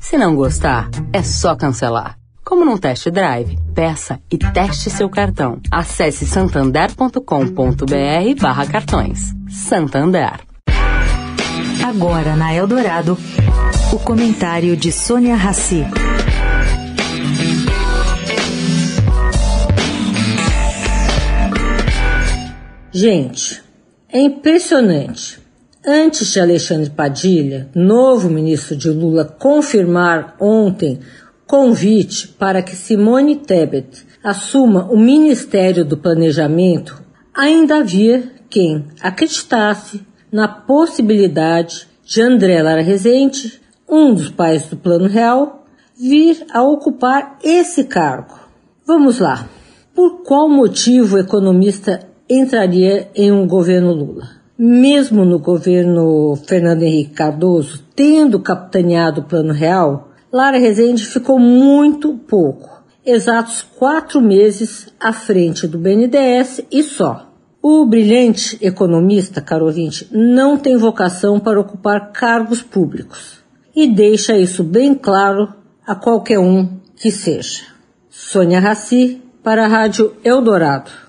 Se não gostar, é só cancelar. Como num test drive, peça e teste seu cartão. Acesse santander.com.br barra cartões. Santander. Agora na Eldorado, o comentário de Sônia Rassi. Gente, é impressionante. Antes de Alexandre Padilha, novo ministro de Lula, confirmar ontem convite para que Simone Tebet assuma o Ministério do Planejamento, ainda havia quem acreditasse na possibilidade de André Lara Rezende, um dos pais do Plano Real, vir a ocupar esse cargo. Vamos lá. Por qual motivo o economista entraria em um governo Lula? Mesmo no governo Fernando Henrique Cardoso, tendo capitaneado o Plano Real, Lara Rezende ficou muito pouco, exatos quatro meses à frente do BNDES e só. O brilhante economista, caro ouvinte, não tem vocação para ocupar cargos públicos e deixa isso bem claro a qualquer um que seja. Sônia Raci, para a Rádio Eldorado.